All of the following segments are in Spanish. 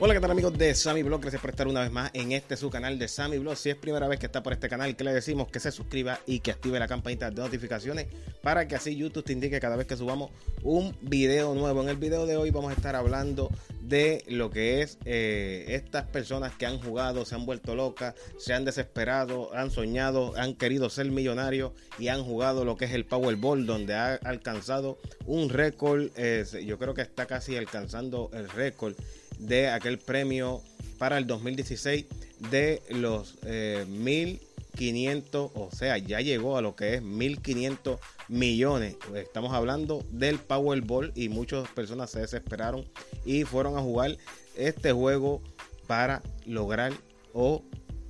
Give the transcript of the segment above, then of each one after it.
Hola, ¿qué tal amigos de Sammy Blog? Gracias por estar una vez más en este su canal de Sammy Blog. Si es primera vez que está por este canal, que le decimos que se suscriba y que active la campanita de notificaciones para que así YouTube te indique cada vez que subamos un video nuevo. En el video de hoy vamos a estar hablando de lo que es eh, estas personas que han jugado, se han vuelto locas, se han desesperado, han soñado, han querido ser millonarios y han jugado lo que es el Powerball, donde ha alcanzado un récord. Eh, yo creo que está casi alcanzando el récord de aquel premio para el 2016 de los eh, 1.500, o sea, ya llegó a lo que es 1.500 millones. Estamos hablando del Powerball y muchas personas se desesperaron y fueron a jugar este juego para lograr o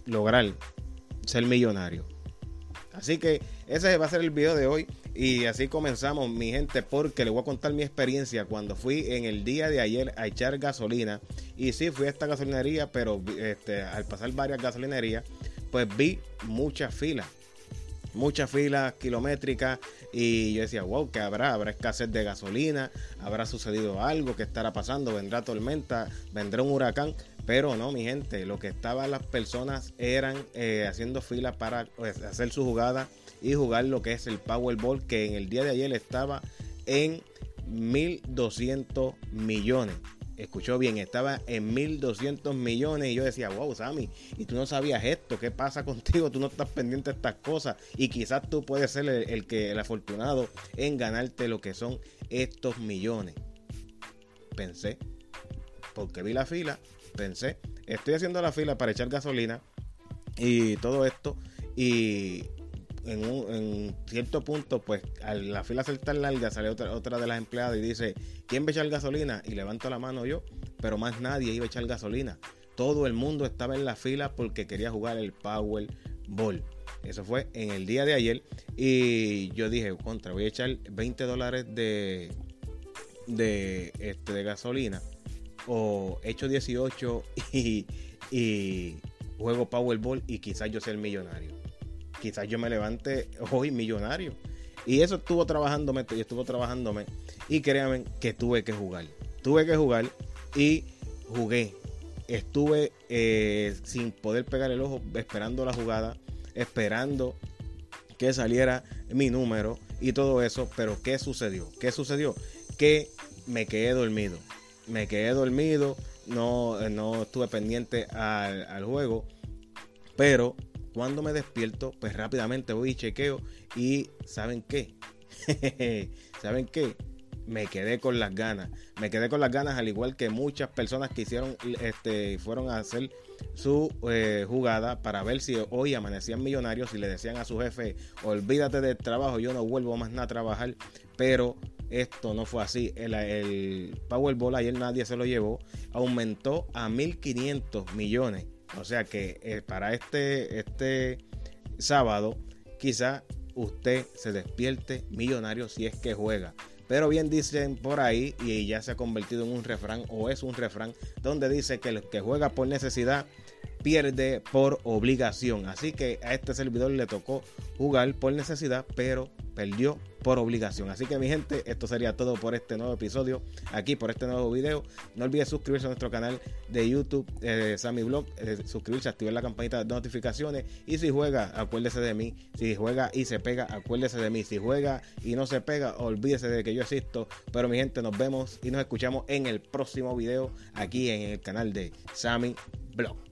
lograr ser millonario. Así que ese va a ser el video de hoy. Y así comenzamos, mi gente, porque les voy a contar mi experiencia cuando fui en el día de ayer a echar gasolina. Y sí, fui a esta gasolinería, pero este, al pasar varias gasolinerías, pues vi muchas filas. Muchas filas kilométricas y yo decía, wow, ¿qué habrá? ¿Habrá escasez de gasolina? ¿Habrá sucedido algo? ¿Qué estará pasando? ¿Vendrá tormenta? ¿Vendrá un huracán? Pero no, mi gente, lo que estaban las personas eran eh, haciendo filas para pues, hacer su jugada y jugar lo que es el Powerball, que en el día de ayer estaba en 1.200 millones. Escuchó bien, estaba en 1.200 millones y yo decía, wow, Sammy, y tú no sabías esto, ¿qué pasa contigo? Tú no estás pendiente de estas cosas y quizás tú puedes ser el, el que, el afortunado en ganarte lo que son estos millones. Pensé, porque vi la fila, pensé, estoy haciendo la fila para echar gasolina y todo esto y en, un, en cierto punto, pues a la fila ser tan larga, sale otra, otra de las empleadas y dice, ¿quién va a echar gasolina? Y levanto la mano yo, pero más nadie iba a echar gasolina. Todo el mundo estaba en la fila porque quería jugar el Powerball. Eso fue en el día de ayer. Y yo dije, contra, voy a echar 20 dólares de, de, este, de gasolina. O echo 18 y, y juego Powerball y quizás yo sea el millonario quizás yo me levante hoy millonario. Y eso estuvo trabajándome, y estuvo trabajándome. Y créanme que tuve que jugar. Tuve que jugar y jugué. Estuve eh, sin poder pegar el ojo, esperando la jugada, esperando que saliera mi número y todo eso. Pero ¿qué sucedió? ¿Qué sucedió? Que me quedé dormido. Me quedé dormido, no, no estuve pendiente al juego. Pero cuando me despierto, pues rápidamente voy y chequeo y ¿saben qué? ¿Saben qué? Me quedé con las ganas. Me quedé con las ganas al igual que muchas personas que hicieron, este, fueron a hacer su eh, jugada para ver si hoy amanecían millonarios y le decían a su jefe, olvídate del trabajo, yo no vuelvo más nada a trabajar. Pero esto no fue así. El, el Powerball ayer nadie se lo llevó. Aumentó a 1.500 millones o sea que eh, para este, este sábado, quizá usted se despierte millonario si es que juega. Pero bien dicen por ahí, y ya se ha convertido en un refrán, o es un refrán, donde dice que el que juega por necesidad pierde por obligación. Así que a este servidor le tocó jugar por necesidad, pero perdió por obligación. Así que mi gente, esto sería todo por este nuevo episodio, aquí por este nuevo video. No olvide suscribirse a nuestro canal de YouTube, eh, Sammy Blog, eh, suscribirse, activar la campanita de notificaciones. Y si juega, acuérdese de mí. Si juega y se pega, acuérdese de mí. Si juega y no se pega, olvídese de que yo existo. Pero mi gente, nos vemos y nos escuchamos en el próximo video aquí en el canal de Sammy Blog.